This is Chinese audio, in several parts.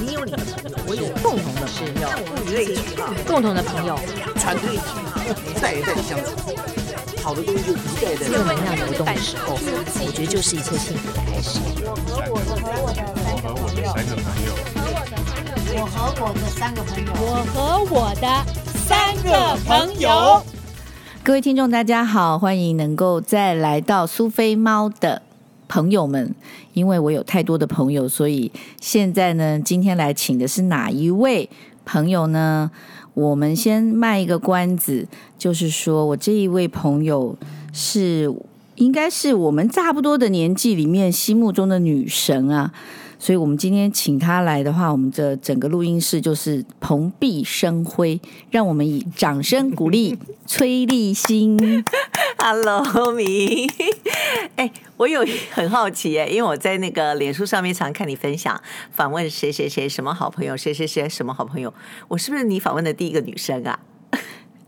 你有你的朋友，我有共同的朋友，物以类聚嘛，共同的朋友，团队一代一代的相处，好的东西就一代代正能量流动的时候，我觉得就是一切幸福的开始。我和我的我和我的三个朋友我和我的三个朋友，我和我的三个朋友。各位听众，大家好，欢迎能够再来到苏菲猫的朋友们。因为我有太多的朋友，所以现在呢，今天来请的是哪一位朋友呢？我们先卖一个关子，就是说我这一位朋友是应该是我们差不多的年纪里面心目中的女神啊。所以，我们今天请他来的话，我们的整个录音室就是蓬荜生辉。让我们以掌声鼓励崔立新。Hello，米。哎，我有很好奇哎，因为我在那个脸书上面常看你分享访问谁谁谁什么好朋友，谁谁谁什么好朋友，我是不是你访问的第一个女生啊？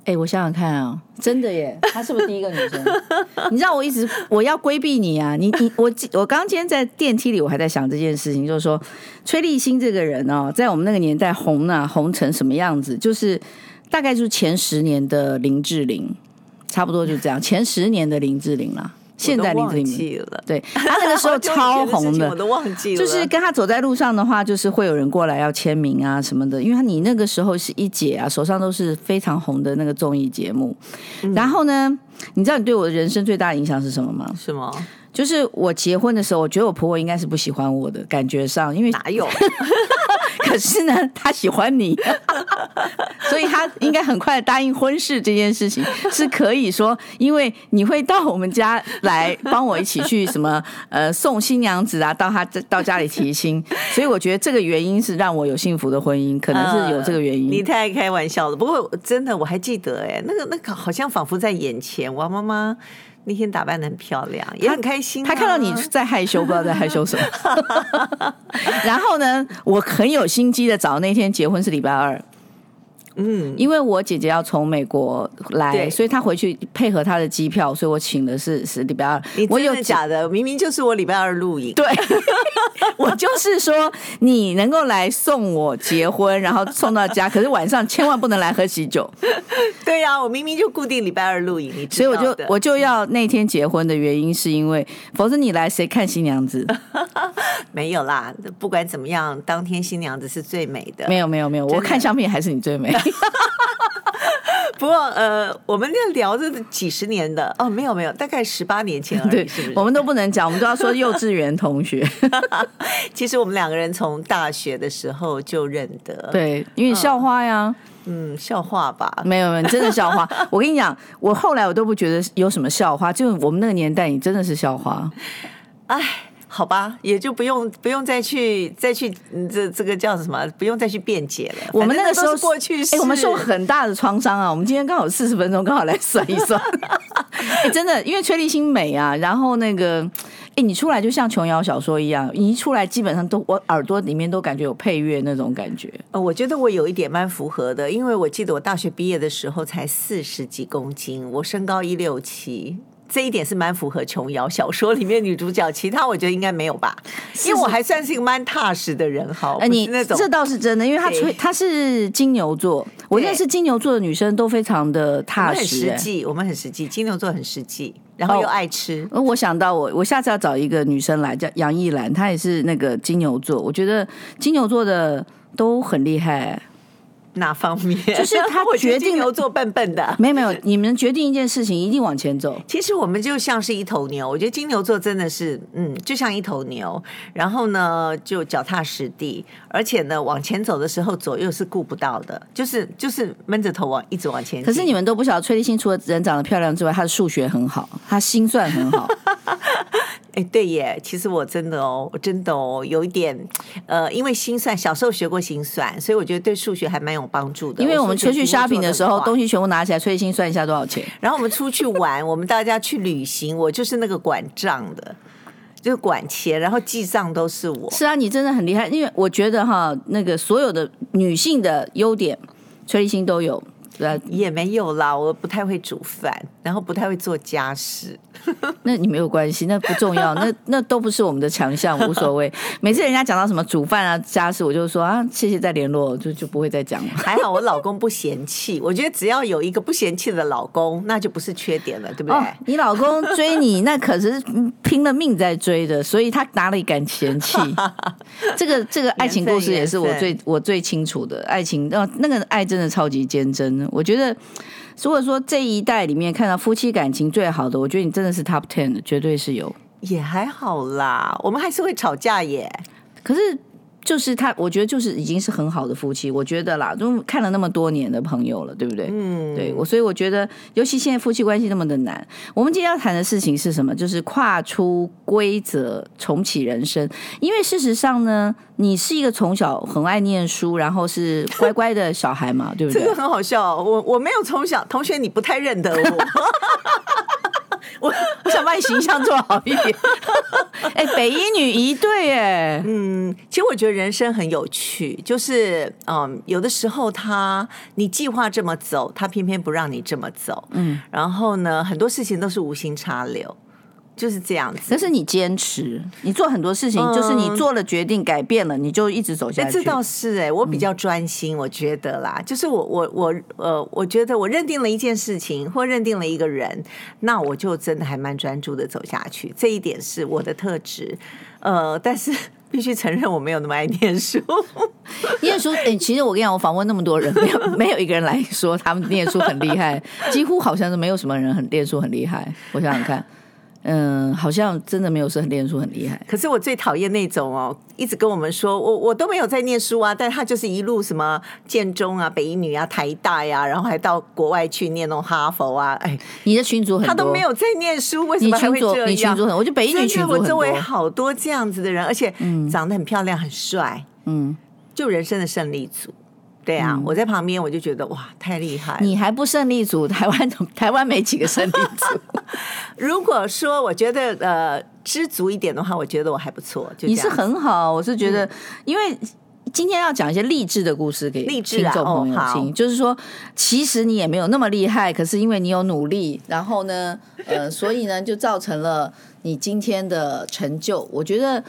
哎，我想想看啊，真的耶，她是不是第一个女生？你知道我一直我要规避你啊，你你我我刚今天在电梯里，我还在想这件事情，就是说崔立新这个人哦，在我们那个年代红啊，红成什么样子？就是大概就是前十年的林志玲，差不多就这样，前十年的林志玲啦。现在林志玲了，对，他那个时候超红的，我都忘记了。就是跟他走在路上的话，就是会有人过来要签名啊什么的。因为他你那个时候是一姐啊，手上都是非常红的那个综艺节目。嗯、然后呢，你知道你对我的人生最大的影响是什么吗？是吗？就是我结婚的时候，我觉得我婆婆应该是不喜欢我的，感觉上，因为哪有？可是呢，他喜欢你，所以他应该很快答应婚事这件事情 是可以说，因为你会到我们家来帮我一起去什么呃送新娘子啊，到他到家里提亲，所以我觉得这个原因是让我有幸福的婚姻，可能是有这个原因。呃、你太开玩笑了，不过真的我还记得哎，那个那个好像仿佛在眼前，我妈妈。那天打扮得很漂亮，也很开心啊。他看到你在害羞，不知道 在害羞什么。然后呢，我很有心机的找那天结婚是礼拜二。嗯，因为我姐姐要从美国来，所以她回去配合她的机票，所以我请的是是礼拜二。你真的假的？明明就是我礼拜二录影。对，我就是说你能够来送我结婚，然后送到家，可是晚上千万不能来喝喜酒。对呀、啊，我明明就固定礼拜二录影，你所以我就我就要那天结婚的原因是因为，否则你来谁看新娘子？没有啦，不管怎么样，当天新娘子是最美的。没有没有没有，我看相片还是你最美。不过呃，我们在聊这几十年的哦，没有没有，大概十八年前而已，对是不是？我们都不能讲，我们都要说幼稚园同学。其实我们两个人从大学的时候就认得，对，因为校花呀，嗯，校花吧？没有没有，真的校花。我跟你讲，我后来我都不觉得有什么校花，就我们那个年代，你真的是校花。哎。好吧，也就不用不用再去再去这这个叫什么？不用再去辩解了。我们那个时候过去式，哎，我们受很大的创伤啊。我们今天刚好四十分钟，刚好来算一算。哎，真的，因为崔立新美啊，然后那个，哎，你出来就像琼瑶小说一样，你一出来基本上都我耳朵里面都感觉有配乐那种感觉。呃，我觉得我有一点蛮符合的，因为我记得我大学毕业的时候才四十几公斤，我身高一六七。这一点是蛮符合琼瑶小说里面女主角，其他我觉得应该没有吧，因为我还算是一个蛮踏实的人。好，哎，你那种这倒是真的，因为她吹她是金牛座，我认识金牛座的女生都非常的踏实，很实际，我们很实际，金牛座很实际，然后又爱吃。哦，我想到我我下次要找一个女生来，叫杨艺兰，她也是那个金牛座，我觉得金牛座的都很厉害。哪方面？就是他 决定牛做笨笨的，没有没有，你们决定一件事情一定往前走。其实我们就像是一头牛，我觉得金牛座真的是，嗯，就像一头牛，然后呢就脚踏实地，而且呢往前走的时候左右是顾不到的，就是就是闷着头往一直往前。可是你们都不晓得，崔立新除了人长得漂亮之外，他的数学很好，他心算很好。哎，对耶，其实我真的哦，我真的哦，有一点，呃，因为心算，小时候学过心算，所以我觉得对数学还蛮有帮助的。因为我们出去 shopping 的时候，东西全部拿起来，崔丽馨算一下多少钱。然后我们出去玩，我们大家去旅行，我就是那个管账的，就是管钱，然后记账都是我。是啊，你真的很厉害，因为我觉得哈，那个所有的女性的优点，崔丽馨都有。呃，也没有啦，我不太会煮饭，然后不太会做家事。那你没有关系，那不重要，那那都不是我们的强项，无所谓。每次人家讲到什么煮饭啊、家事，我就说啊，谢谢再联络，就就不会再讲了。还好我老公不嫌弃，我觉得只要有一个不嫌弃的老公，那就不是缺点了，对不对？哦、你老公追你，那可是拼了命在追的，所以他哪里敢嫌弃？这个这个爱情故事也是我最我最清楚的爱情，那那个爱真的超级坚贞，我觉得。如果说这一代里面看到夫妻感情最好的，我觉得你真的是 top ten 的，绝对是有。也还好啦，我们还是会吵架耶。可是就是他，我觉得就是已经是很好的夫妻，我觉得啦，都看了那么多年的朋友了，对不对？嗯，对我，所以我觉得，尤其现在夫妻关系那么的难，我们今天要谈的事情是什么？就是跨出规则，重启人生。因为事实上呢，你是一个从小很爱念书，然后是乖乖的小孩嘛，对不对？这个很好笑，我我没有从小，同学你不太认得我。我 我想把你形象做好一点。哎，北一女一对哎，嗯，其实我觉得人生很有趣，就是嗯，有的时候他你计划这么走，他偏偏不让你这么走，嗯，然后呢，很多事情都是无心插柳。就是这样子，但是你坚持，你做很多事情，嗯、就是你做了决定，改变了，你就一直走下去。这倒是哎、欸，我比较专心，我觉得啦，嗯、就是我我我呃，我觉得我认定了一件事情，或认定了一个人，那我就真的还蛮专注的走下去。这一点是我的特质，呃，但是 必须承认我没有那么爱念书。念书，哎、欸，其实我跟你讲，我访问那么多人，没有没有一个人来说他们念书很厉害，几乎好像是没有什么人很念书很厉害。我想想看。嗯，好像真的没有说很念书很厉害。可是我最讨厌那种哦，一直跟我们说我我都没有在念书啊，但他就是一路什么建中啊、北一女啊、台大呀、啊，然后还到国外去念那种哈佛啊。哎，你的群主很多，他都没有在念书，为什么还会这样？你群主很，我觉得北一女群主很多。我周围好多这样子的人，而且长得很漂亮、很帅，嗯，就人生的胜利组。对啊，嗯、我在旁边我就觉得哇，太厉害！你还不胜利组？台湾 台湾没几个胜利组。如果说我觉得呃知足一点的话，我觉得我还不错。你是很好，我是觉得，嗯、因为今天要讲一些励志的故事给听众朋友听，啊哦、就是说，其实你也没有那么厉害，可是因为你有努力，然后呢，呃，所以呢，就造成了你今天的成就。我觉得。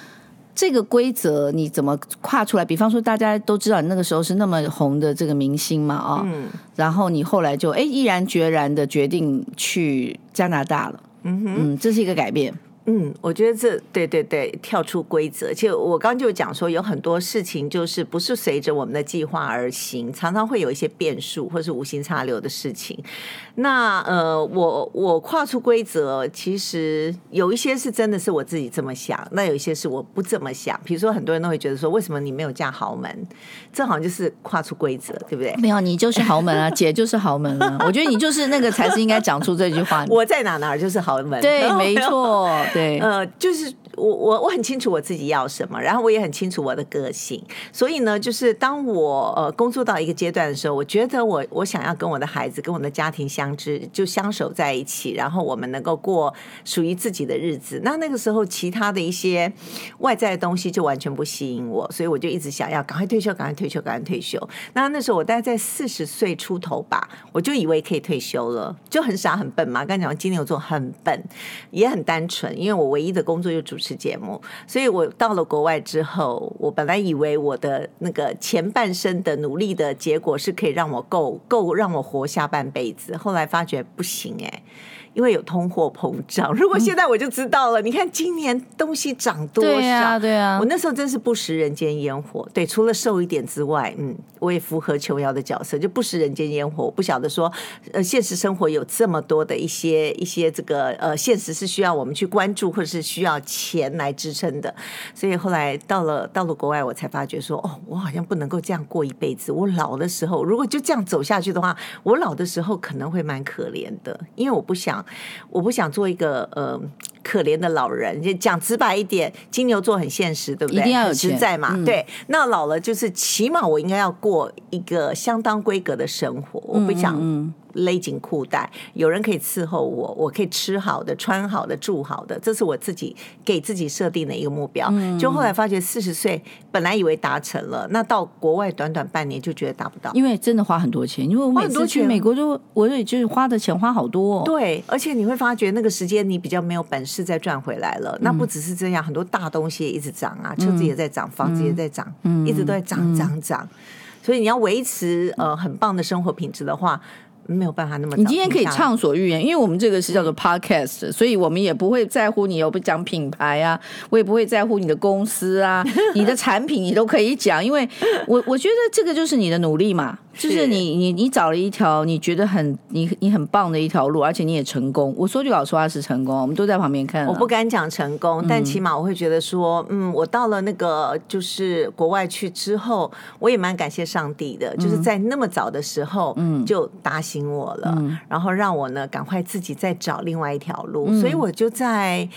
这个规则你怎么跨出来？比方说，大家都知道你那个时候是那么红的这个明星嘛，啊、然后你后来就哎毅然决然的决定去加拿大了，嗯哼，嗯，这是一个改变。嗯，我觉得这对对对，跳出规则。其实我刚刚就讲说，有很多事情就是不是随着我们的计划而行，常常会有一些变数或是无心插柳的事情。那呃，我我跨出规则，其实有一些是真的是我自己这么想，那有一些是我不这么想。比如说，很多人都会觉得说，为什么你没有嫁豪门？这好像就是跨出规则，对不对？没有，你就是豪门啊，姐就是豪门啊。我觉得你就是那个才是应该讲出这句话。我在哪哪儿就是豪门，对，没错。对，呃，就是我我我很清楚我自己要什么，然后我也很清楚我的个性，所以呢，就是当我呃工作到一个阶段的时候，我觉得我我想要跟我的孩子跟我的家庭相知，就相守在一起，然后我们能够过属于自己的日子。那那个时候，其他的一些外在的东西就完全不吸引我，所以我就一直想要赶快退休，赶快退休，赶快退休。那那时候我大概在四十岁出头吧，我就以为可以退休了，就很傻很笨嘛。刚才讲金牛座很笨，也很单纯。因为我唯一的工作就主节目，所以我到了国外之后，我本来以为我的那个前半生的努力的结果是可以让我够够让我活下半辈子，后来发觉不行哎、因为有通货膨胀，如果现在我就知道了。嗯、你看今年东西涨多少？对啊，对啊。我那时候真是不食人间烟火。对，除了瘦一点之外，嗯，我也符合琼瑶的角色，就不食人间烟火。我不晓得说，呃，现实生活有这么多的一些一些这个呃，现实是需要我们去关注，或者是需要钱来支撑的。所以后来到了到了国外，我才发觉说，哦，我好像不能够这样过一辈子。我老的时候，如果就这样走下去的话，我老的时候可能会蛮可怜的，因为我不想。我不想做一个呃可怜的老人，就讲直白一点，金牛座很现实，对不对？一定要有实在嘛。嗯、对，那老了就是起码我应该要过一个相当规格的生活。我不想，勒紧裤带，有人可以伺候我，我可以吃好的、穿好的、住好的，这是我自己给自己设定的一个目标。嗯、就后来发觉四十岁本来以为达成了，那到国外短短半年就觉得达不到，因为真的花很多钱。因为我每次去美国就我也就是花的钱花好多、哦。对，而且你会发觉那个时间你比较没有本事再赚回来了。嗯、那不只是这样，很多大东西也一直涨啊，车子也在涨，房子也在涨，嗯、一直都在涨涨涨。嗯、所以你要维持呃很棒的生活品质的话。没有办法那么。你今天可以畅所欲言，因为我们这个是叫做 podcast，所以我们也不会在乎你有不讲品牌啊，我也不会在乎你的公司啊，你的产品你都可以讲，因为我我觉得这个就是你的努力嘛。就是你你你找了一条你觉得很你你很棒的一条路，而且你也成功。我说句老实话是成功，我们都在旁边看。我不敢讲成功，但起码我会觉得说，嗯，我到了那个就是国外去之后，我也蛮感谢上帝的，就是在那么早的时候，嗯，就打醒我了，然后让我呢赶快自己再找另外一条路，所以我就在。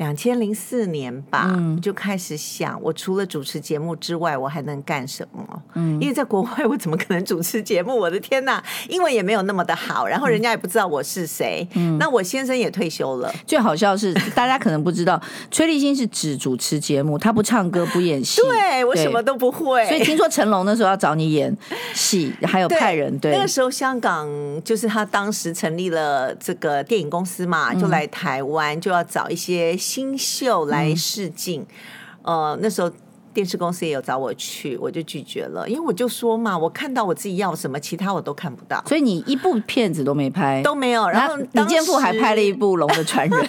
两千零四年吧，嗯、就开始想，我除了主持节目之外，我还能干什么？嗯，因为在国外，我怎么可能主持节目？我的天哪，英文也没有那么的好，然后人家也不知道我是谁。嗯，那我先生也退休了。最好笑是，大家可能不知道，崔立新是只主持节目，他不唱歌，不演戏。对，我什么都不会。所以听说成龙那时候要找你演戏，还有派人。对，对那个时候香港就是他当时成立了这个电影公司嘛，就来台湾、嗯、就要找一些。新秀来试镜，嗯、呃，那时候电视公司也有找我去，我就拒绝了，因为我就说嘛，我看到我自己要什么，其他我都看不到，所以你一部片子都没拍，都没有。然后李健富还拍了一部《龙的传人》，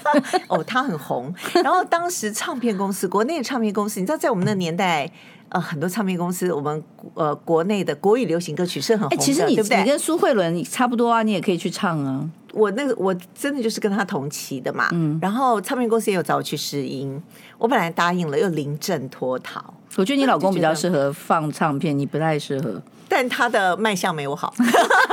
哦，他很红。然后当时唱片公司，国内的唱片公司，你知道，在我们那年代，呃，很多唱片公司，我们呃国内的国语流行歌曲是很红的，其实你对不对？你跟苏慧伦差不多啊，你也可以去唱啊。我那个我真的就是跟他同期的嘛，嗯，然后唱片公司也有找我去试音，我本来答应了，又临阵脱逃。我觉得你老公比较适合放唱片，你不太适合。但他的卖相没我好，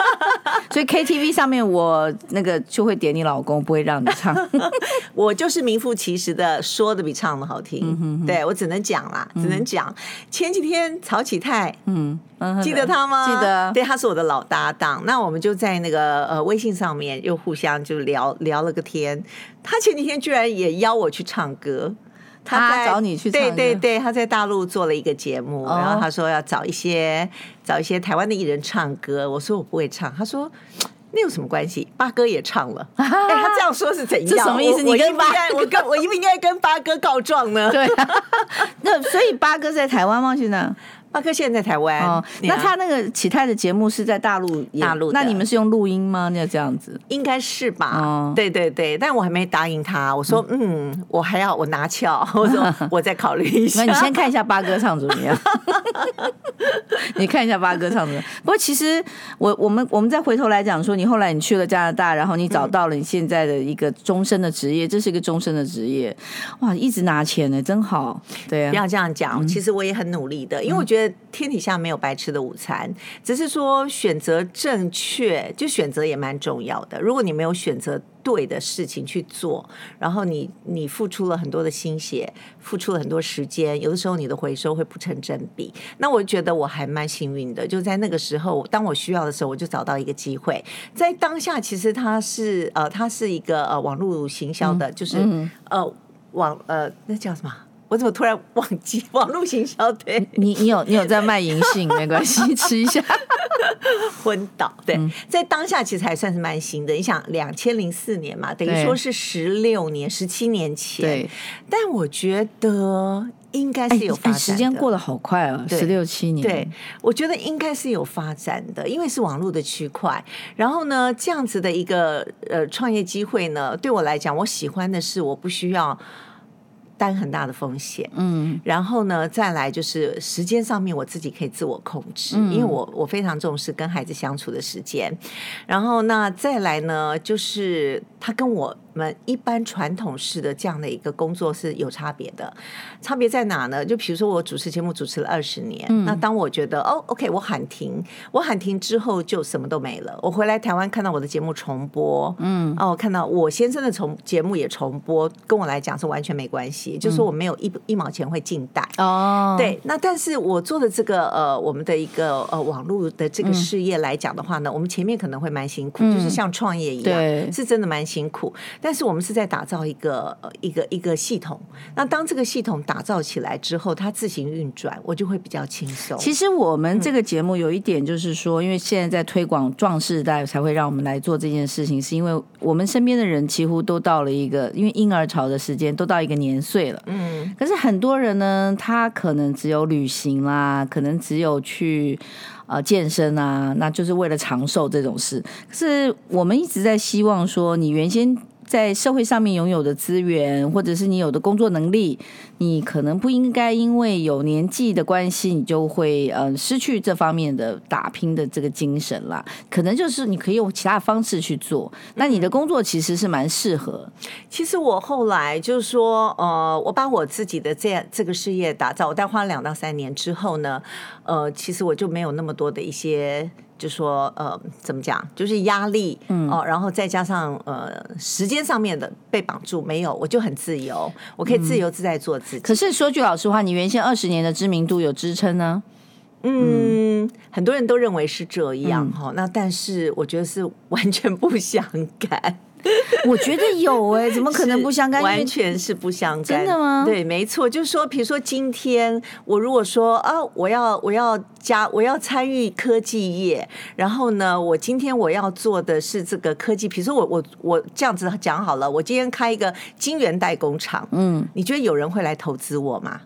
所以 KTV 上面我那个就会点你老公，不会让你唱。我就是名副其实的说的比唱的好听，嗯、哼哼对我只能讲啦，只能讲。嗯、前几天曹启泰，嗯，记得他吗？记得，对，他是我的老搭档。那我们就在那个呃微信上面又互相就聊聊了个天。他前几天居然也邀我去唱歌。他，他找你去唱，对对对，他在大陆做了一个节目，哦、然后他说要找一些找一些台湾的艺人唱歌。我说我不会唱，他说那有什么关系？八哥也唱了。哎，他这样说是怎样？这什么意思？你跟八哥，我跟我应不应该跟八哥告状呢？对，啊那所以八哥在台湾吗？现在？八哥现在在台湾，哦，那他那个启泰的节目是在大陆，大陆，那你们是用录音吗？那这样子，应该是吧？哦，对对对，但我还没答应他，我说嗯，嗯，我还要我拿翘，我说 我再考虑一下。那你先看一下八哥唱怎么样？你看一下八哥唱怎么样？不过其实我我们我们再回头来讲说，你后来你去了加拿大，然后你找到了你现在的一个终身的职业，这是一个终身的职业，哇，一直拿钱呢，真好。对啊，不要这样讲，其实我也很努力的，因为我觉得。天底下没有白吃的午餐，只是说选择正确，就选择也蛮重要的。如果你没有选择对的事情去做，然后你你付出了很多的心血，付出了很多时间，有的时候你的回收会不成正比。那我觉得我还蛮幸运的，就在那个时候，当我需要的时候，我就找到一个机会。在当下，其实它是呃，它是一个呃网络行销的，就是呃网呃那叫什么？我怎么突然忘记网络行销？对，你你有你有在卖银杏，没关系，吃一下。昏倒，对，嗯、在当下其实还算是蛮新的。你想，两千零四年嘛，等于说是十六年、十七年前。对，但我觉得应该是有发展的。时间过得好快啊，十六七年。对，我觉得应该是有发展的，因为是网络的区块。然后呢，这样子的一个呃创业机会呢，对我来讲，我喜欢的是我不需要。担很大的风险，嗯，然后呢，再来就是时间上面我自己可以自我控制，嗯、因为我我非常重视跟孩子相处的时间，然后那再来呢，就是他跟我们一般传统式的这样的一个工作是有差别的，差别在哪呢？就比如说我主持节目主持了二十年，嗯、那当我觉得哦，OK，我喊停，我喊停之后就什么都没了。我回来台湾看到我的节目重播，嗯，哦，我看到我先生的重节目也重播，跟我来讲是完全没关系。节，就是说我没有一一毛钱会进袋哦。对，那但是我做的这个呃，我们的一个呃网络的这个事业来讲的话呢，我们前面可能会蛮辛苦，就是像创业一样，是真的蛮辛苦。但是我们是在打造一个呃一个一个系统。那当这个系统打造起来之后，它自行运转，我就会比较轻松。其实我们这个节目有一点就是说，因为现在在推广壮士代，才会让我们来做这件事情，是因为我们身边的人几乎都到了一个，因为婴儿潮的时间都到一个年岁了。嗯，可是很多人呢，他可能只有旅行啦，可能只有去呃健身啊，那就是为了长寿这种事。可是我们一直在希望说，你原先。在社会上面拥有的资源，或者是你有的工作能力，你可能不应该因为有年纪的关系，你就会呃失去这方面的打拼的这个精神啦。可能就是你可以用其他方式去做。那你的工作其实是蛮适合。其实我后来就是说，呃，我把我自己的这样这个事业打造，我大概花了两到三年之后呢，呃，其实我就没有那么多的一些。就说呃，怎么讲？就是压力，嗯哦，然后再加上呃，时间上面的被绑住，没有，我就很自由，我可以自由自在做自己。可是说句老实话，你原先二十年的知名度有支撑呢？嗯，嗯很多人都认为是这样哈，嗯、那但是我觉得是完全不相干。我觉得有哎、欸，怎么可能不相干？完全是不相干。真的吗？对，没错，就是说，比如说今天我如果说啊，我要我要加我要参与科技业，然后呢，我今天我要做的是这个科技，比如说我我我这样子讲好了，我今天开一个晶圆代工厂，嗯，你觉得有人会来投资我吗？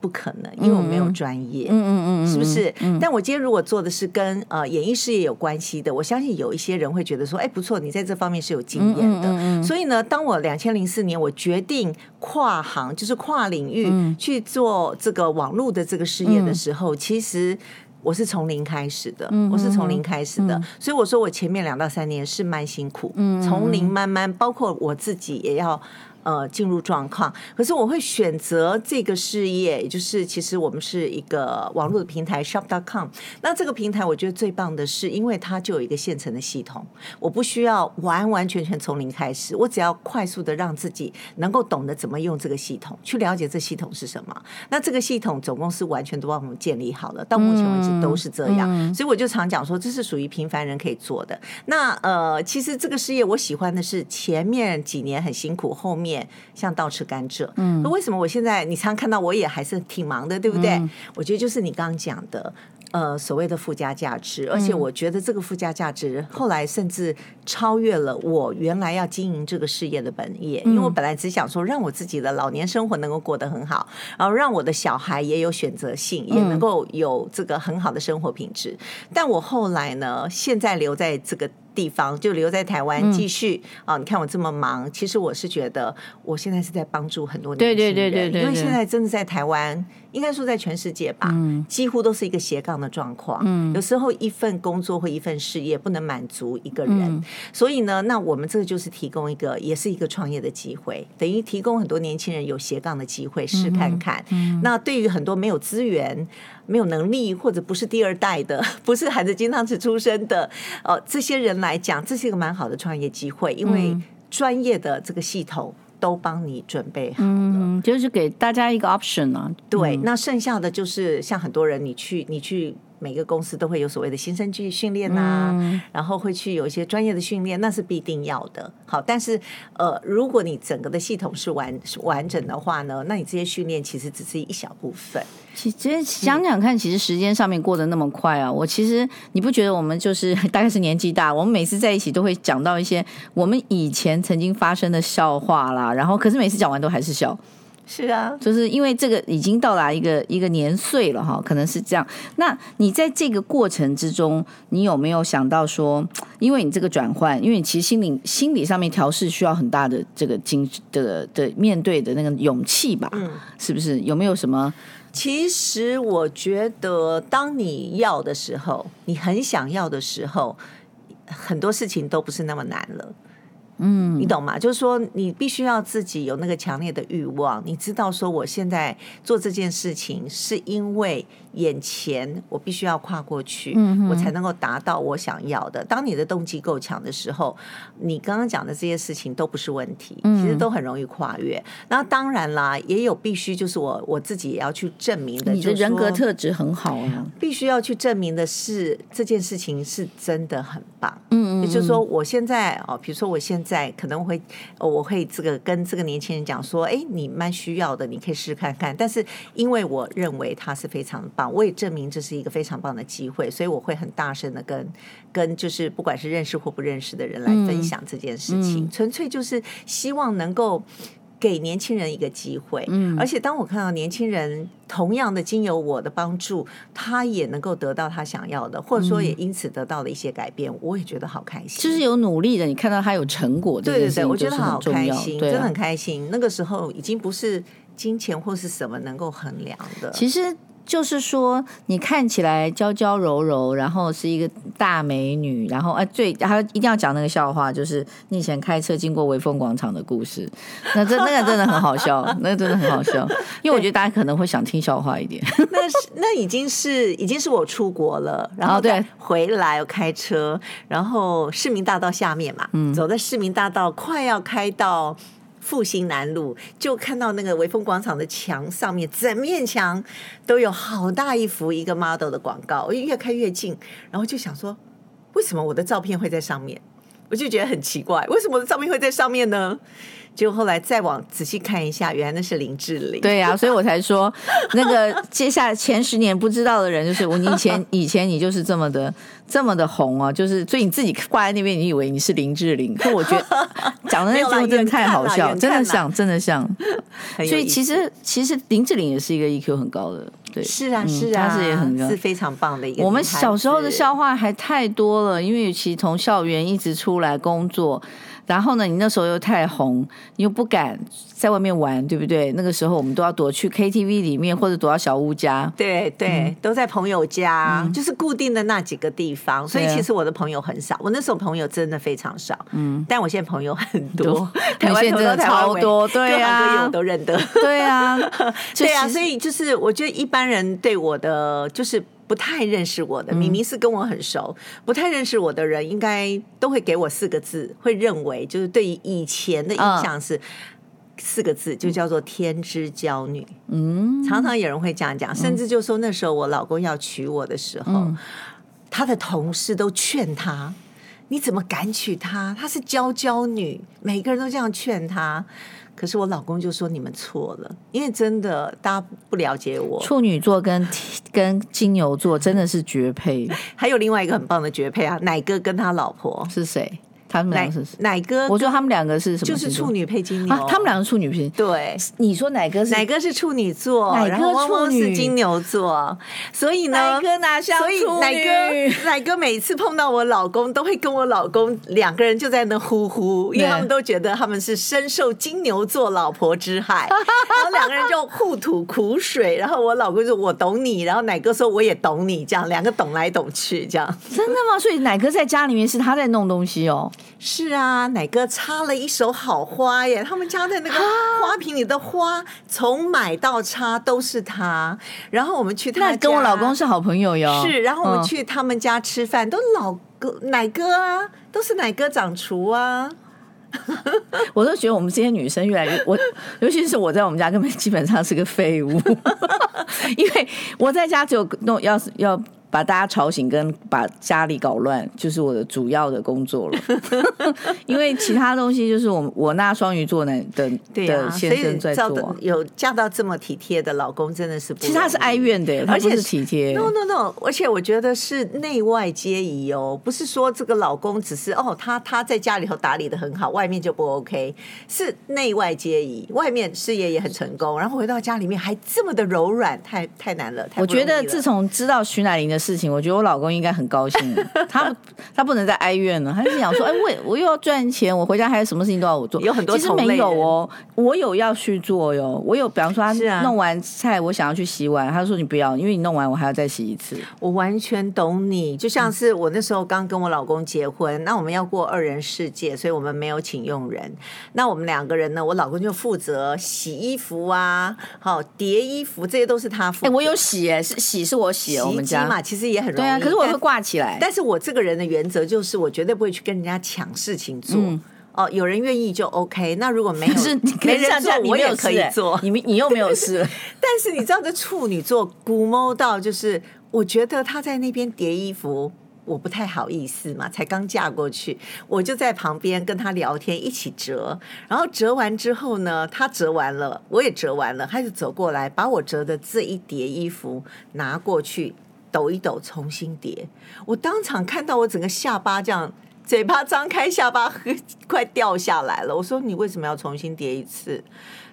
不可能，因为我没有专业，嗯嗯嗯，是不是？嗯、但我今天如果做的是跟呃演艺事业有关系的，我相信有一些人会觉得说，哎，不错，你在这方面是有经验的。所以呢，当我两千零四年我决定跨行，就是跨领域去做这个网络的这个事业的时候，嗯、其实我是从零开始的，嗯、我是从零开始的。嗯、所以我说我前面两到三年是蛮辛苦，嗯、从零慢慢，包括我自己也要。呃，进入状况，可是我会选择这个事业，也就是其实我们是一个网络的平台，shop.com。那这个平台我觉得最棒的是，因为它就有一个现成的系统，我不需要完完全全从零开始，我只要快速的让自己能够懂得怎么用这个系统，去了解这系统是什么。那这个系统总共是完全都帮我们建立好了，到目前为止都是这样。嗯嗯、所以我就常讲说，这是属于平凡人可以做的。那呃，其实这个事业我喜欢的是前面几年很辛苦，后面。像倒吃甘蔗，嗯，那为什么我现在你常看到我也还是挺忙的，对不对？嗯、我觉得就是你刚刚讲的。呃，所谓的附加价值，而且我觉得这个附加价值后来甚至超越了我原来要经营这个事业的本业，因为我本来只想说让我自己的老年生活能够过得很好，然后让我的小孩也有选择性，也能够有这个很好的生活品质。但我后来呢，现在留在这个地方，就留在台湾继续啊。你看我这么忙，其实我是觉得我现在是在帮助很多年轻人，对对对对，因为现在真的在台湾。应该说，在全世界吧，嗯、几乎都是一个斜杠的状况。嗯、有时候一份工作或一份事业不能满足一个人，嗯、所以呢，那我们这个就是提供一个，也是一个创业的机会，等于提供很多年轻人有斜杠的机会试看看。那对于很多没有资源、没有能力或者不是第二代的，不是含着金汤匙出生的，呃，这些人来讲，这是一个蛮好的创业机会，因为专业的这个系统。都帮你准备好了，嗯，就是给大家一个 option 啊。对，那剩下的就是像很多人，你去，你去。每个公司都会有所谓的新生去训练呐、啊，嗯、然后会去有一些专业的训练，那是必定要的。好，但是呃，如果你整个的系统是完是完整的话呢，那你这些训练其实只是一小部分。其实想想看，其实时间上面过得那么快啊，我其实你不觉得我们就是 大概是年纪大，我们每次在一起都会讲到一些我们以前曾经发生的笑话啦，然后可是每次讲完都还是笑。是啊，就是因为这个已经到达一个一个年岁了哈，可能是这样。那你在这个过程之中，你有没有想到说，因为你这个转换，因为你其实心理心理上面调试需要很大的这个精的的面对的那个勇气吧？嗯，是不是？有没有什么？其实我觉得，当你要的时候，你很想要的时候，很多事情都不是那么难了。嗯，你懂吗？就是说，你必须要自己有那个强烈的欲望，你知道说，我现在做这件事情是因为眼前我必须要跨过去，嗯，我才能够达到我想要的。当你的动机够强的时候，你刚刚讲的这些事情都不是问题，其实都很容易跨越。那当然啦，也有必须就是我我自己也要去证明的，你的人格特质很好啊，必须要去证明的是这件事情是真的很棒。嗯嗯，也就是说，我现在哦，比如说我现在可能会，我会这个跟这个年轻人讲说，哎，你蛮需要的，你可以试试看看。但是因为我认为他是非常棒，我也证明这是一个非常棒的机会，所以我会很大声的跟跟就是不管是认识或不认识的人来分享这件事情，嗯，纯粹就是希望能够。给年轻人一个机会，嗯，而且当我看到年轻人同样的经由我的帮助，他也能够得到他想要的，或者说也因此得到了一些改变，我也觉得好开心。就是有努力的，你看到他有成果，对对对，我觉得好开心，真的很开心。那个时候已经不是金钱或是什么能够衡量的，其实。就是说，你看起来娇娇柔柔，然后是一个大美女，然后哎，最还一定要讲那个笑话，就是你以前开车经过微风广场的故事。那真那个真的很好笑，那个真的很好笑，因为我觉得大家可能会想听笑话一点。那是那已经是已经是我出国了，然后对回来我开车，然后市民大道下面嘛，嗯，走在市民大道快要开到。复兴南路就看到那个维风广场的墙上面，整面墙都有好大一幅一个 model 的广告。我越看越近，然后就想说，为什么我的照片会在上面？我就觉得很奇怪，为什么我的照片会在上面呢？结果后来再往仔细看一下，原来那是林志玲。对呀、啊，所以我才说，那个接下来前十年不知道的人，就是我。你以前以前你就是这么的这么的红啊，就是所以你自己挂在那边，你以为你是林志玲。可我觉得 讲的那句话真的太好笑，真的像真的像。所以其实其实林志玲也是一个 EQ 很高的，对，是啊是啊，她、嗯、是也很高，是非常棒的一个。我们小时候的笑话还太多了，因为其实从校园一直出来工作。然后呢，你那时候又太红，你又不敢在外面玩，对不对？那个时候我们都要躲去 KTV 里面，或者躲到小屋家。对对，嗯、都在朋友家、嗯，就是固定的那几个地方。所以其实我的朋友很少，我那时候朋友真的非常少。嗯，但我现在朋友很多，台湾真的超多，对啊，各行各业我都认得。对啊，对啊，所以就是我觉得一般人对我的就是。不太认识我的，明明是跟我很熟，嗯、不太认识我的人，应该都会给我四个字，会认为就是对于以前的印象是四个字，就叫做天之娇女。嗯，常常有人会这样讲，甚至就说那时候我老公要娶我的时候，嗯、他的同事都劝他：“你怎么敢娶她？她是娇娇女。”每个人都这样劝他。可是我老公就说，你们错了，因为真的大家不了解我。处女座跟跟金牛座真的是绝配，还有另外一个很棒的绝配啊，奶哥跟他老婆是谁？他们两个是奶哥，我说他们两个是什么？就是处女配金牛，啊、他们两个处女配。对，你说奶哥是？奶哥是处女座？哪个处女是金牛座？所以呢？所以奶哥奶哥每次碰到我老公，都会跟我老公两个人就在那呼呼，因为他们都觉得他们是深受金牛座老婆之害，然后两个人就互吐苦水。然后我老公说：“我懂你。”然后奶哥说：“我也懂你。”这样两个懂来懂去，这样真的吗？所以奶哥在家里面是他在弄东西哦。是啊，奶哥插了一手好花耶！他们家的那个花瓶里的花，从买到插都是他。然后我们去他跟我老公是好朋友哟。是，然后我们去他们家吃饭，嗯、都老哥奶哥啊，都是奶哥掌厨啊。我都觉得我们这些女生越来越，我尤其是我在我们家根本基本上是个废物，因为我在家就弄要是要。把大家吵醒跟把家里搞乱，就是我的主要的工作了。因为其他东西就是我我那双鱼座的的的先生在做。有嫁到这么体贴的老公，真的是不。其实他是哀怨的，而且是体贴。No no no，而且我觉得是内外皆宜哦，不是说这个老公只是哦，他他在家里头打理的很好，外面就不 OK，是内外皆宜。外面事业也很成功，然后回到家里面还这么的柔软，太太难了。太了，我觉得自从知道徐乃麟的。事情，我觉得我老公应该很高兴。他他不能再哀怨了，他就想说：“哎，我我又要赚钱，我回家还有什么事情都要我做。”有很多其实没有哦，我有要去做哟。我有，比方说他弄完菜，我想要去洗碗，他说：“你不要，因为你弄完我还要再洗一次。”我完全懂你，就像是我那时候刚跟我老公结婚，那我们要过二人世界，所以我们没有请佣人。那我们两个人呢，我老公就负责洗衣服啊，好叠衣服，这些都是他负责。哎，我有洗哎，是洗是我洗，我们家嘛，其实也很容易。对啊，可是我会挂起来。但是我这个人的原则就是，我绝对不会去跟人家抢事情做。嗯、哦，有人愿意就 OK。那如果没有，是没人做，我也可以做。你你又没有事。但是你知道，这处女座估摸到就是，我觉得他在那边叠衣服。我不太好意思嘛，才刚嫁过去，我就在旁边跟他聊天，一起折。然后折完之后呢，他折完了，我也折完了，他就走过来，把我折的这一叠衣服拿过去抖一抖，重新叠。我当场看到我整个下巴这样，嘴巴张开，下巴 快掉下来了。我说：“你为什么要重新叠一次？”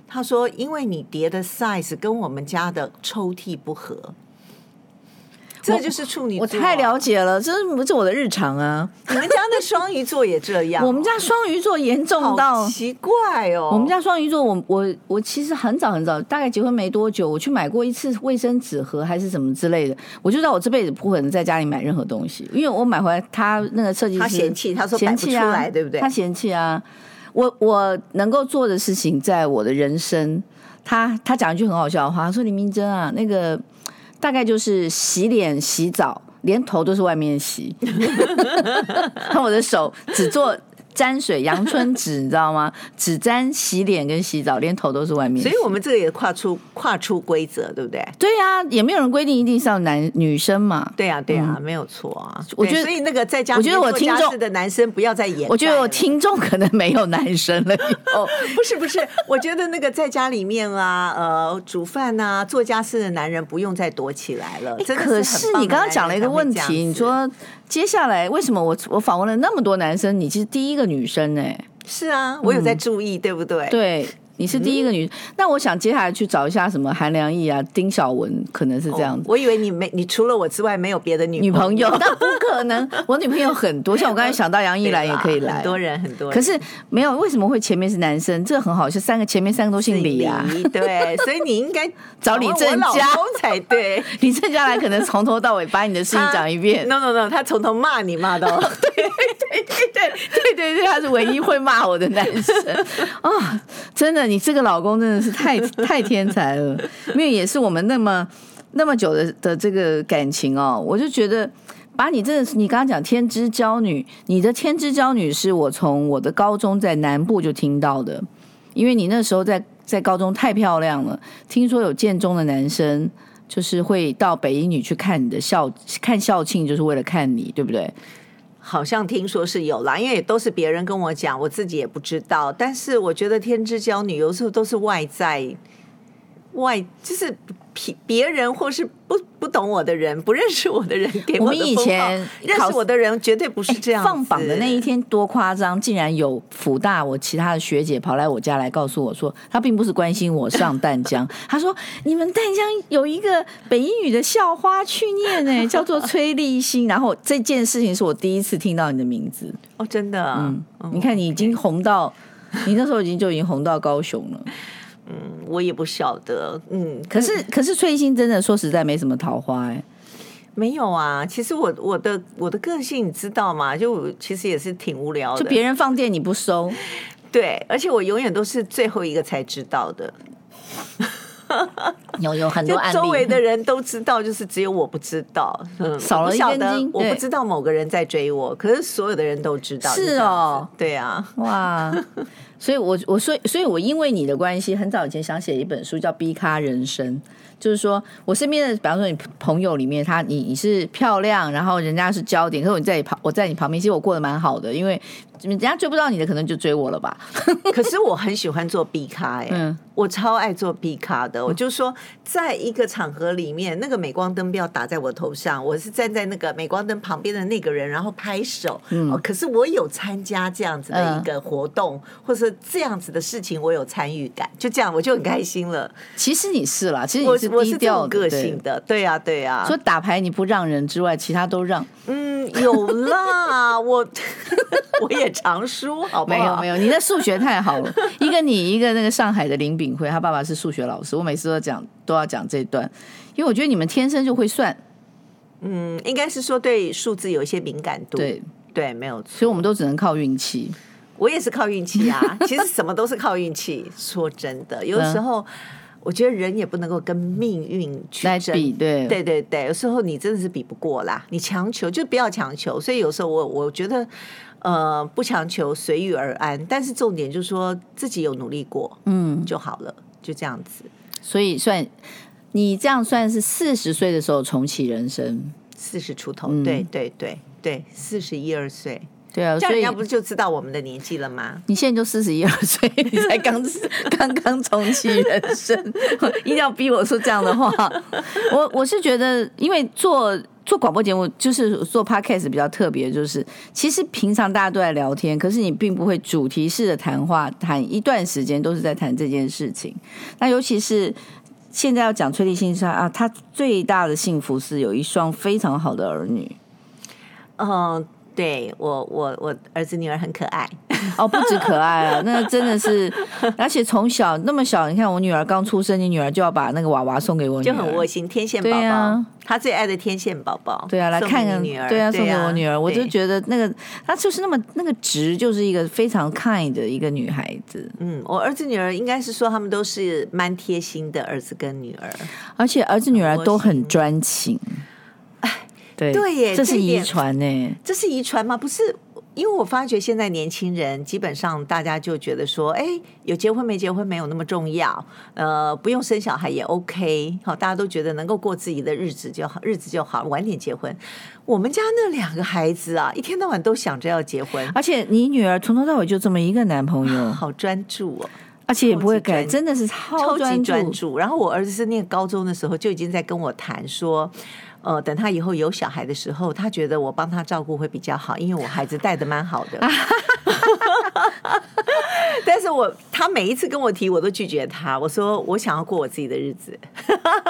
他说：“因为你叠的 size 跟我们家的抽屉不合。”这就是处女座，我太了解了，这不是我的日常啊。你们家的双鱼座也这样？我们家双鱼座严重到奇怪哦。我们家双鱼座，我我我其实很早很早，大概结婚没多久，我去买过一次卫生纸盒还是什么之类的，我就知道我这辈子不可能在家里买任何东西，因为我买回来他那个设计师他嫌弃，他说摆不出来，对不对？他嫌弃啊。我我能够做的事情，在我的人生，他他讲一句很好笑的话，他说李明珍啊，那个。大概就是洗脸、洗澡，连头都是外面洗。看我的手只做。沾水阳春纸，你知道吗？只沾洗脸跟洗澡，连头都是外面。所以我们这个也跨出跨出规则，对不对？对呀、啊，也没有人规定一定是要男女生嘛。对呀、啊，对呀、啊嗯，没有错啊。我觉得，所以那个在家，我觉得我听众的男生不要再演。我觉得我听众可能没有男生了。哦，不是不是，我觉得那个在家里面啊，呃，煮饭啊，做家事的男人不用再躲起来了。欸、可是你刚刚讲了一个问题，你说。接下来为什么我我访问了那么多男生，你其实第一个女生呢？是啊，我有在注意，嗯、对不对？对。你是第一个女、嗯，那我想接下来去找一下什么韩良义啊、丁晓文，可能是这样子。哦、我以为你没，你除了我之外没有别的女女朋友，那不可能。我女朋友很多，像我刚才想到杨一兰也可以来，很多人很多人。可是没有，为什么会前面是男生？这个很好，是三个前面三个都姓李啊。李对，所以你应该找李正佳才对。李正佳来可能从头到尾把你的事情讲一遍。No No No，他从头骂你骂到。对对对对对对对，他是唯一会骂我的男生啊、哦！真的，你这个老公真的是太 太天才了，因为也是我们那么那么久的的这个感情哦，我就觉得把你真的是你刚刚讲天之娇女，你的天之娇女是我从我的高中在南部就听到的，因为你那时候在在高中太漂亮了，听说有建中的男生就是会到北一女去看你的校看校庆，就是为了看你，对不对？好像听说是有啦，因为也都是别人跟我讲，我自己也不知道。但是我觉得天之骄女有时候都是外在，外就是。别人或是不不懂我的人，不认识我的人给我们以前认识我的人绝对不是这样。放榜的那一天多夸张，竟然有福大我其他的学姐跑来我家来告诉我说，她并不是关心我上淡江，她说你们淡江有一个北一女的校花去念呢，叫做崔立新。然后这件事情是我第一次听到你的名字哦，真的，嗯，你看你已经红到，你那时候已经就已经红到高雄了。嗯，我也不晓得。嗯，可是可是崔馨真的说实在没什么桃花哎、欸，没有啊。其实我我的我的个性你知道吗？就其实也是挺无聊的。就别人放电你不收，对，而且我永远都是最后一个才知道的。有有很多案例，周围的人都知道，就是只有我不知道。嗯，少了一根筋，我不知道某个人在追我，可是所有的人都知道。是哦，对啊，哇。所以我，我我所以，所以我因为你的关系，很早以前想写一本书，叫《B 咖人生》，就是说我身边的，比方说你朋友里面，他你你是漂亮，然后人家是焦点，可是我在你旁，我在你旁边，其实我过得蛮好的，因为人家追不到你的，可能就追我了吧。可是我很喜欢做 B 咖，哎，嗯，我超爱做 B 咖的。我就说，在一个场合里面，那个镁光灯不要打在我头上，我是站在那个镁光灯旁边的那个人，然后拍手。嗯，哦，可是我有参加这样子的一个活动，嗯、或者这样子的事情，我有参与感，就这样我就很开心了。其实你是啦，其实你是低调个性的，对呀、啊，对呀、啊。除了打牌你不让人之外，其他都让。嗯，有啦，我 我也常输，好不好？没有没有，你的数学太好了。一个你，一个那个上海的林炳辉，他爸爸是数学老师，我每次都讲都要讲这段，因为我觉得你们天生就会算。嗯，应该是说对数字有一些敏感度。对对，没有错。所以我们都只能靠运气。我也是靠运气啊，其实什么都是靠运气。说真的，有的时候。嗯我觉得人也不能够跟命运去比，对对对对，有时候你真的是比不过啦。你强求就不要强求，所以有时候我我觉得，呃，不强求，随遇而安。但是重点就是说自己有努力过，嗯，就好了，就这样子。所以算你这样算是四十岁的时候重启人生，四十出头，对对对对，四十一二岁。对啊，所以人家不是就知道我们的年纪了吗？你现在就四十一二岁，你才刚 刚刚重启人生，一定要逼我说这样的话。我我是觉得，因为做做广播节目，就是做 podcast 比较特别，就是其实平常大家都在聊天，可是你并不会主题式的谈话，谈一段时间都是在谈这件事情。那尤其是现在要讲崔丽心莎啊，她最大的幸福是有一双非常好的儿女。嗯、uh。对我，我我儿子女儿很可爱哦，不止可爱啊，那真的是，而且从小那么小，你看我女儿刚出生，你女儿就要把那个娃娃送给我女儿，就很窝心，天线宝宝，啊、她最爱的天线宝宝，对啊，来看看女儿，对啊，送给我女儿，我就觉得那个她就是那么那个直，就是一个非常 kind 的一个女孩子。嗯，我儿子女儿应该是说他们都是蛮贴心的儿子跟女儿，而且儿子女儿都很专情。对，对耶，这是遗传呢？这是遗传吗？不是，因为我发觉现在年轻人基本上大家就觉得说，哎，有结婚没结婚没有那么重要，呃，不用生小孩也 OK，好，大家都觉得能够过自己的日子就好，日子就好，晚点结婚。我们家那两个孩子啊，一天到晚都想着要结婚，而且你女儿从头到尾就这么一个男朋友，好专注哦，而且也不会改，真的是超专注，超级专注。然后我儿子是念高中的时候就已经在跟我谈说。呃，等他以后有小孩的时候，他觉得我帮他照顾会比较好，因为我孩子带的蛮好的。但是我他每一次跟我提，我都拒绝他。我说我想要过我自己的日子。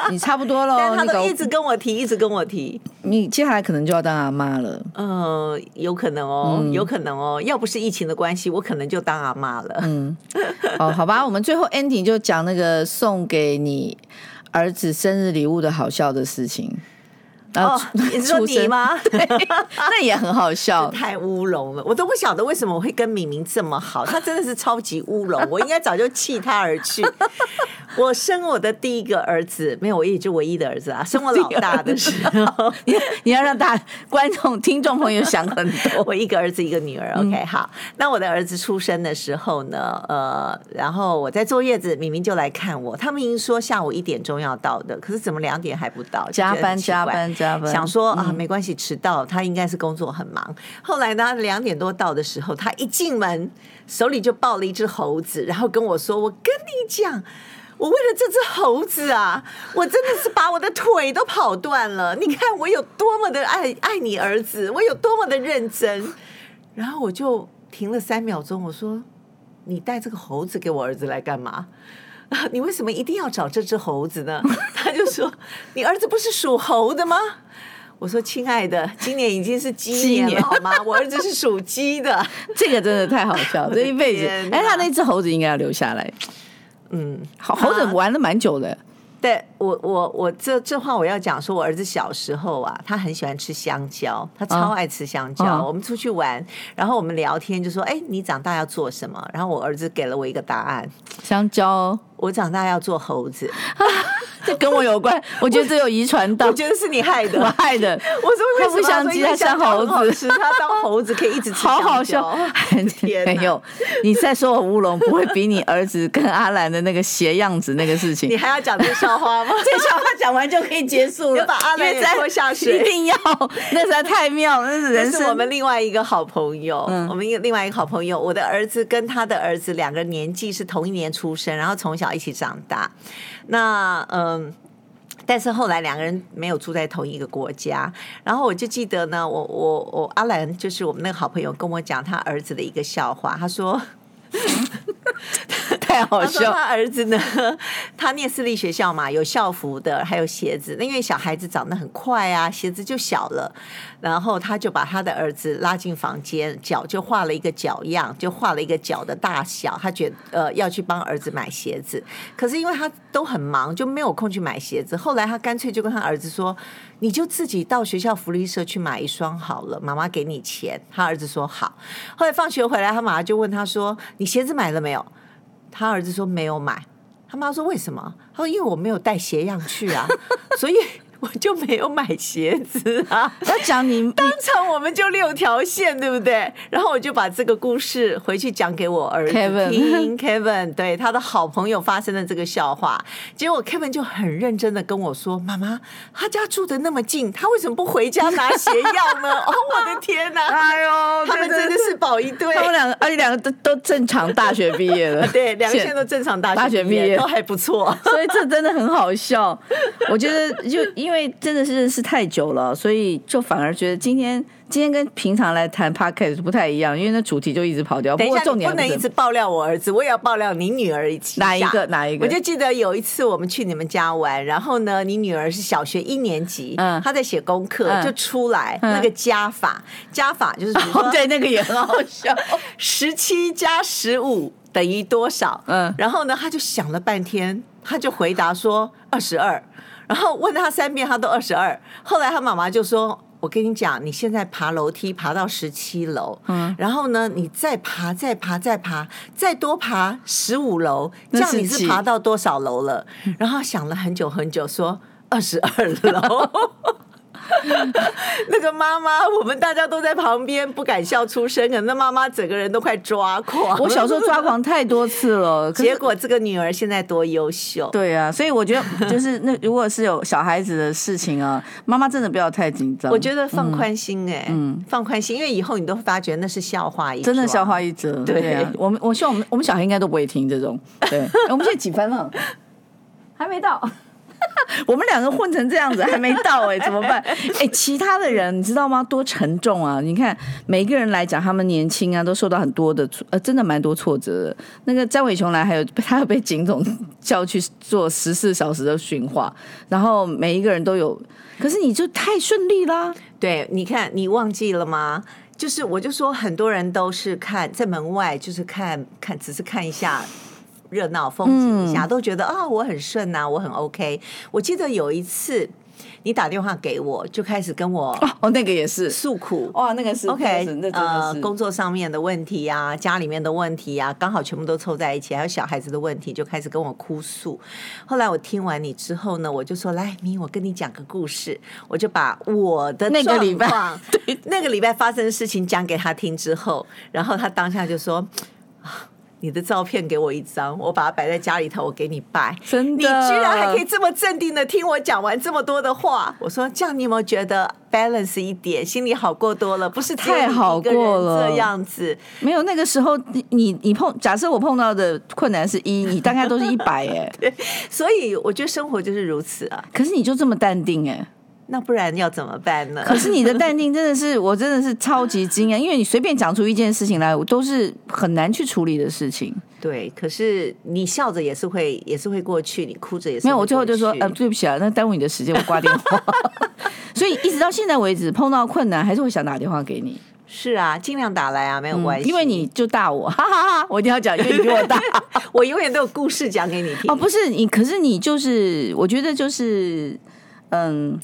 你差不多了，但他都一直跟我提，一直跟我提。你接下来可能就要当阿妈了。呃，有可能哦，有可能哦。要不是疫情的关系，我可能就当阿妈了。嗯，哦，好吧，我们最后 ending 就讲那个送给你儿子生日礼物的好笑的事情。哦，你是说你吗？对，那也很好笑，太乌龙了，我都不晓得为什么我会跟敏敏这么好，他真的是超级乌龙，我应该早就弃他而去。我生我的第一个儿子，没有，我也就唯一的儿子啊。生我老大的时候，你你要让大观众、听众朋友想很多。我一个儿子，一个女儿。OK，好。那我的儿子出生的时候呢，呃，然后我在坐月子，敏敏就来看我。他们已经说下午一点钟要到的，可是怎么两点还不到？加班，加班，加班。想说啊，没关系，迟到，他应该是工作很忙。后来呢，两点多到的时候，他一进门，手里就抱了一只猴子，然后跟我说：“我跟你讲。”我为了这只猴子啊，我真的是把我的腿都跑断了。你看我有多么的爱爱你儿子，我有多么的认真。然后我就停了三秒钟，我说：“你带这个猴子给我儿子来干嘛？你为什么一定要找这只猴子呢？” 他就说：“你儿子不是属猴的吗？”我说：“亲爱的，今年已经是鸡年了，好吗？我儿子是属鸡的。”这个真的太好笑了，这一辈子。哎，他那只猴子应该要留下来。嗯，好，猴子玩了蛮久的。啊、对我，我，我这这话我要讲，说我儿子小时候啊，他很喜欢吃香蕉，他超爱吃香蕉。哦、我们出去玩，然后我们聊天，就说：“哎，你长大要做什么？”然后我儿子给了我一个答案：香蕉。我长大要做猴子。这跟我有关，我觉得这有遗传到。我觉得是你害的，我害的。我说？他不想鸡，他像猴子，他当猴子可以一直吃。好好笑，天，没有，你再说我乌龙，不会比你儿子跟阿兰的那个鞋样子那个事情。你还要讲这个笑话吗？这笑话讲完就可以结束了。把阿兰也拖下水，一定要，那实在太妙了。那是人生。我们另外一个好朋友，我们一另外一个好朋友，我的儿子跟他的儿子两个年纪是同一年出生，然后从小。一起长大。那嗯。但是后来两个人没有住在同一个国家，然后我就记得呢，我我我阿兰就是我们那个好朋友跟我讲他儿子的一个笑话，他说。太好笑！他儿子呢，他念私立学校嘛，有校服的，还有鞋子。那因为小孩子长得很快啊，鞋子就小了，然后他就把他的儿子拉进房间，脚就画了一个脚样，就画了一个脚的大小。他觉得呃要去帮儿子买鞋子，可是因为他都很忙，就没有空去买鞋子。后来他干脆就跟他儿子说：“你就自己到学校福利社去买一双好了，妈妈给你钱。”他儿子说好。后来放学回来，他妈妈就问他说：“你鞋子买了没有？”他儿子说没有买，他妈说为什么？他说因为我没有带鞋样去啊，所以。我就没有买鞋子啊！要讲你 当场我们就六条线，对不对？然后我就把这个故事回去讲给我儿子听。Kevin, 对他的好朋友发生的这个笑话，结果 Kevin 就很认真的跟我说：“妈妈，他家住的那么近，他为什么不回家拿鞋药呢？”哦，我的天哪！哎呦，他们真的是宝一对。他们两个，而且两个都都正常大学毕业了。对，两个现在都正常大学大学毕业，都还不错。所以这真的很好笑。我觉得就一。因为真的是认识太久了，所以就反而觉得今天今天跟平常来谈 podcast 不太一样，因为那主题就一直跑掉。等一下，不过重点不能一直爆料我儿子，我也要爆料你女儿一起。哪一个？哪一个？我就记得有一次我们去你们家玩，然后呢，你女儿是小学一年级，嗯，她在写功课，嗯、就出来、嗯、那个加法，加法就是哦，对，那个也很好笑，十七加十五等于多少？嗯，然后呢，她就想了半天，她就回答说二十二。然后问他三遍，他都二十二。后来他妈妈就说：“我跟你讲，你现在爬楼梯爬到十七楼，嗯，然后呢，你再爬，再爬，再爬，再多爬十五楼，这样你是爬到多少楼了？”然后想了很久很久，说：“二十二楼。” 那个妈妈，我们大家都在旁边不敢笑出声，可能那妈妈整个人都快抓狂。我小时候抓狂太多次了，结果这个女儿现在多优秀。对啊，所以我觉得就是那如果是有小孩子的事情啊，妈妈真的不要太紧张。我觉得放宽心哎、欸，嗯，放宽心，因为以后你都会发觉那是笑话一，真的笑话一则。对啊，我们我希望我们我们小孩应该都不会听这种。对，我们现在几分了？还没到。我们两个混成这样子还没到哎、欸，怎么办？哎、欸，其他的人你知道吗？多沉重啊！你看每一个人来讲，他们年轻啊，都受到很多的呃，真的蛮多挫折的。那个詹伟雄来，还有他要被警总叫去做十四小时的训话，然后每一个人都有，可是你就太顺利啦。对，你看你忘记了吗？就是我就说很多人都是看在门外，就是看看，只是看一下。热闹风景一下，都觉得啊、哦，我很顺呐、啊，我很 OK。我记得有一次你打电话给我，就开始跟我哦，那个也是诉苦哇，那个是 OK，那呃，工作上面的问题啊，家里面的问题啊，刚好全部都凑在一起，还有小孩子的问题，就开始跟我哭诉。后来我听完你之后呢，我就说来，咪，我跟你讲个故事，我就把我的那个礼拜对 那个礼拜发生的事情讲给他听之后，然后他当下就说啊。你的照片给我一张，我把它摆在家里头，我给你拜。真的，你居然还可以这么镇定的听我讲完这么多的话。我说这样，你有没有觉得 balance 一点，心里好过多了？不是太好过了，这样子。没有那个时候，你你碰，假设我碰到的困难是一，你大概都是一百哎。对，所以我觉得生活就是如此啊。可是你就这么淡定哎。那不然要怎么办呢？可是你的淡定真的是，我真的是超级惊讶，因为你随便讲出一件事情来，我都是很难去处理的事情。对，可是你笑着也是会，也是会过去；你哭着也是。没有，我最后就说，呃，对不起啊，那耽误你的时间，我挂电话。所以一直到现在为止，碰到困难还是会想打电话给你。是啊，尽量打来啊，没有关系，嗯，因为你就大我，哈哈哈！我一定要讲，因为你比我大，我永远都有故事讲给你听。哦，不是你，可是你就是，我觉得就是，嗯。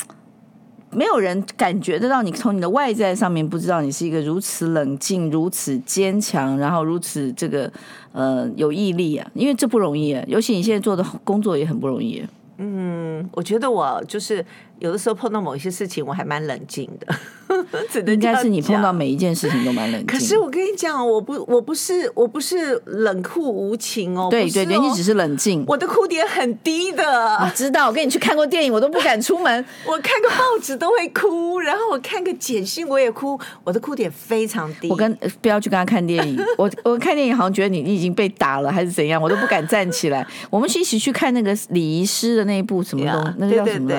没有人感觉得到你从你的外在上面不知道你是一个如此冷静、如此坚强，然后如此这个呃有毅力啊，因为这不容易，尤其你现在做的工作也很不容易。嗯，我觉得我就是有的时候碰到某一些事情，我还蛮冷静的。应该是你碰到每一件事情都蛮冷静。可是我跟你讲，我不，我不是，我不是冷酷无情哦。对对对，你只是冷静。我的哭点很低的。我知道，我跟你去看过电影，我都不敢出门。我看个报纸都会哭，然后我看个简讯我也哭。我的哭点非常低。我跟不要去跟他看电影。我我看电影好像觉得你你已经被打了还是怎样，我都不敢站起来。我们一起去看那个礼仪师的那一部什么东，那个叫什么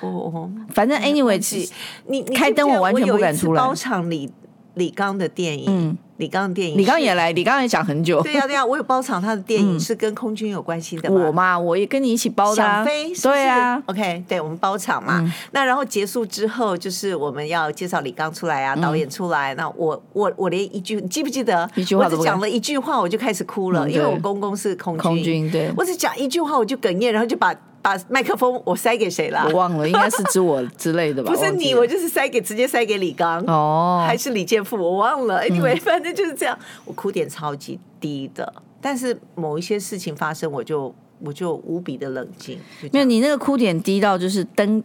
的？哦哦，反正 anyway，你开灯我完全不敢出来。包场李李刚的电影，嗯，李刚的电影，李刚也来，李刚也讲很久。对呀对呀，我有包场他的电影是跟空军有关系的。我嘛，我也跟你一起包的。想飞，对啊。OK，对我们包场嘛。那然后结束之后，就是我们要介绍李刚出来啊，导演出来。那我我我连一句，你记不记得？一句话我只讲了一句话，我就开始哭了，因为我公公是空军。空军对。我只讲一句话，我就哽咽，然后就把。把麦克风我塞给谁了？我忘了，应该是指我 之类的吧。不是你，我就是塞给直接塞给李刚哦，还是李健富？我忘了。Anyway，反正就是这样，我哭点超级低的，但是某一些事情发生，我就我就无比的冷静。没有，你那个哭点低到就是灯。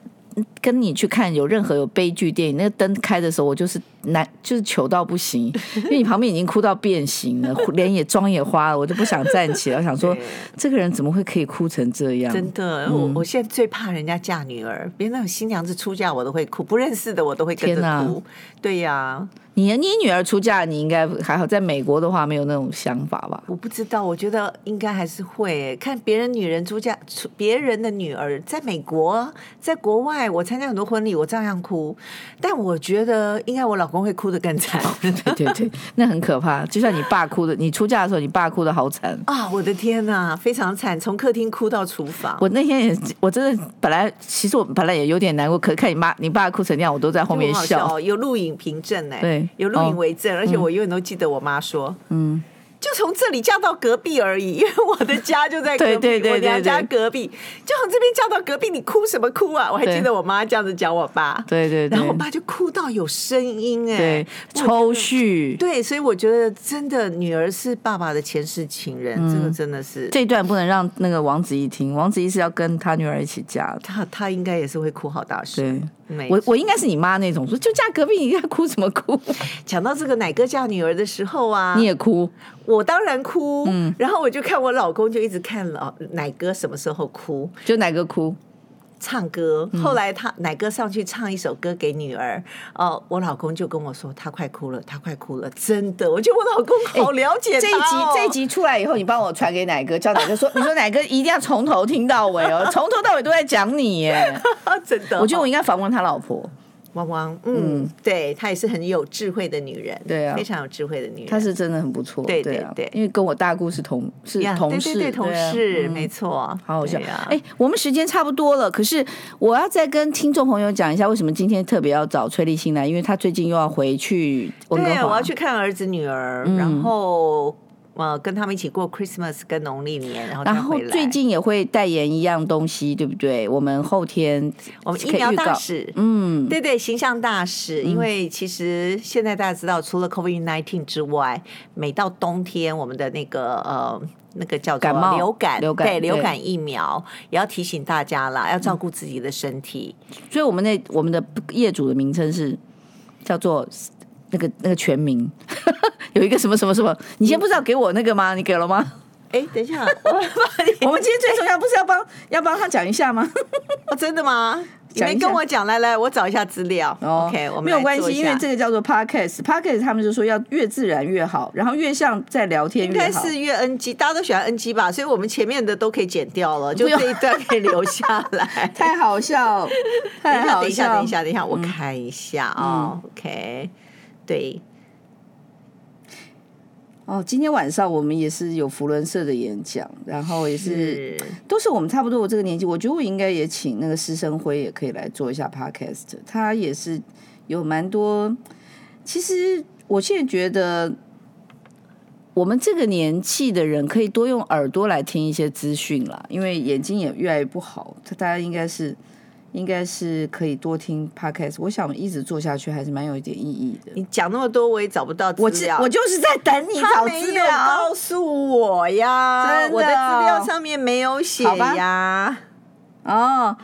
跟你去看有任何有悲剧电影，那个灯开的时候，我就是难，就是糗到不行，因为你旁边已经哭到变形了，脸也妆也花了，我就不想站起来。我 想说，这个人怎么会可以哭成这样？真的，嗯、我我现在最怕人家嫁女儿，别那种新娘子出嫁，我都会哭，不认识的我都会跟着哭。对呀、啊。你你女儿出嫁，你应该还好。在美国的话，没有那种想法吧？我不知道，我觉得应该还是会看别人女人出嫁，出别人的女儿在美国，在国外，我参加很多婚礼，我照样哭。但我觉得应该我老公会哭得更惨。对对对，那很可怕。就像你爸哭的，你出嫁的时候，你爸哭的好惨啊！我的天哪，非常惨，从客厅哭到厨房。我那天也，我真的本来其实我本来也有点难过，可看你妈你爸哭成那样，我都在后面笑。有录影凭证哎。对。有录影为证，哦、而且我永远都记得我妈说，嗯。就从这里嫁到隔壁而已，因为我的家就在隔壁，对对对对对，我娘家隔壁，就从这边嫁到隔壁，你哭什么哭啊？我还记得我妈这样子讲我爸，对对，对，然后我爸就哭到有声音哎，对，抽蓄，对，所以我觉得真的女儿是爸爸的前世情人，嗯、这个真的是。这段不能让那个王子怡听，王子怡是要跟他女儿一起嫁，他他应该也是会哭好大声。对，我我应该是你妈那种，说就嫁隔壁，你要哭什么哭？讲到这个奶哥嫁女儿的时候啊，你也哭。我当然哭，嗯，然后我就看我老公，就一直看老奶哥什么时候哭，就奶哥哭，唱歌。后来他奶哥上去唱一首歌给女儿，哦，我老公就跟我说他快哭了，他快哭了，真的，我觉得我老公好了解他。这一集这一集出来以后，你帮我传给奶哥，叫奶哥 说，你说奶哥一定要从头听到尾哦，从头到尾都在讲你耶，真的。我觉得我应该访问他老婆。汪汪，嗯，对，她也是很有智慧的女人，对啊，非常有智慧的女人，她是真的很不错，对对对，因为跟我大姑是同是同事，对同事，没错，好好笑。啊！哎，我们时间差不多了，可是我要再跟听众朋友讲一下，为什么今天特别要找崔立新来，因为她最近又要回去对，我要去看儿子女儿，然后。呃，跟他们一起过 Christmas 跟农历年，然后然后最近也会代言一样东西，对不对？我们后天我们疫苗大使，嗯，对对，形象大使。因为其实现在大家知道，除了 COVID nineteen 之外，每到冬天，我们的那个呃那个叫做感冒流感，流感对流感疫苗也要提醒大家啦，要照顾自己的身体。所以，我们那我们的业主的名称是叫做。那个那个全名 有一个什么什么什么，你先不知道给我那个吗？你给了吗？哎，等一下，我 我们今天最重要不是要帮要帮他讲一下吗？哦，真的吗？你没跟我讲，来来，我找一下资料。OK，我们没有关系，因为这个叫做 Podcast，Podcast 他们就说要越自然越好，然后越像在聊天越好，应该是越 NG，大家都喜欢 NG 吧，所以我们前面的都可以剪掉了，就这一段可以留下来。太好笑，太好笑。等一下，等一下，等一下，我看一下啊。OK。对，哦，今天晚上我们也是有福伦社的演讲，然后也是，是都是我们差不多我这个年纪，我觉得我应该也请那个师生辉也可以来做一下 podcast，他也是有蛮多。其实我现在觉得，我们这个年纪的人可以多用耳朵来听一些资讯啦，因为眼睛也越来越不好，他大家应该是。应该是可以多听 podcast，我想一直做下去还是蛮有一点意义的。你讲那么多，我也找不到资料。我我就是在等你找资料，告诉我呀！真的，我的资料上面没有写呀。哦，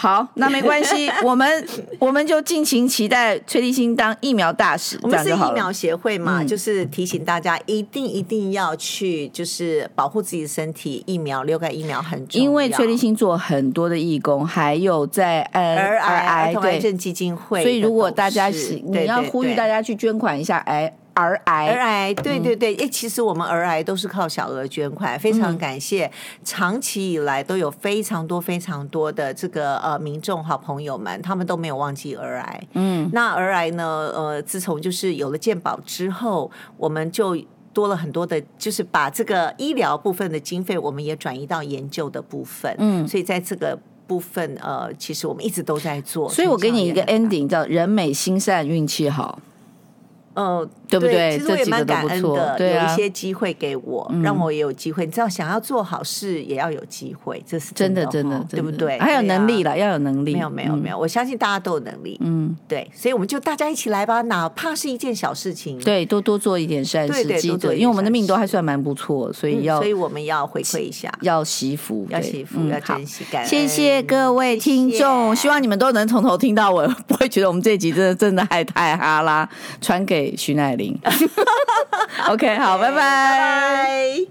好，那没关系，我们 我们就尽情期待崔立新当疫苗大使。我们是疫苗协会嘛，嗯、就是提醒大家一定一定要去，就是保护自己的身体，疫苗流感疫苗很重要。因为崔立新做很多的义工，还有在呃儿癌儿童癌症基金会，所以如果大家是你要呼吁大家去捐款一下，哎。儿癌，儿癌，对对对，哎、嗯，其实我们儿癌都是靠小额捐款，非常感谢，嗯、长期以来都有非常多非常多的这个呃民众好朋友们，他们都没有忘记儿癌。嗯，那儿癌呢，呃，自从就是有了健保之后，我们就多了很多的，就是把这个医疗部分的经费，我们也转移到研究的部分。嗯，所以在这个部分，呃，其实我们一直都在做。所以我给你一个 ending，叫人美心善，运气好。嗯。对不对？其实我也蛮感恩的，对啊、有一些机会给我，嗯、让我也有机会。你知道，想要做好事也要有机会，这是真的，真的，对不对？还有能力了，啊、要有能力。没有，没有，没有。我相信大家都有能力。嗯，对。所以我们就大家一起来吧，哪怕是一件小事情，对，多多做一点善事，对，因为我们的命都还算蛮不错，所以要、嗯，所以我们要回馈一下，要惜福，要惜福，要珍惜感恩。谢谢各位听众，希望你们都能从头听到尾，不会觉得我们这集真的真的还太哈啦。传给徐乃麟。OK，好，拜拜。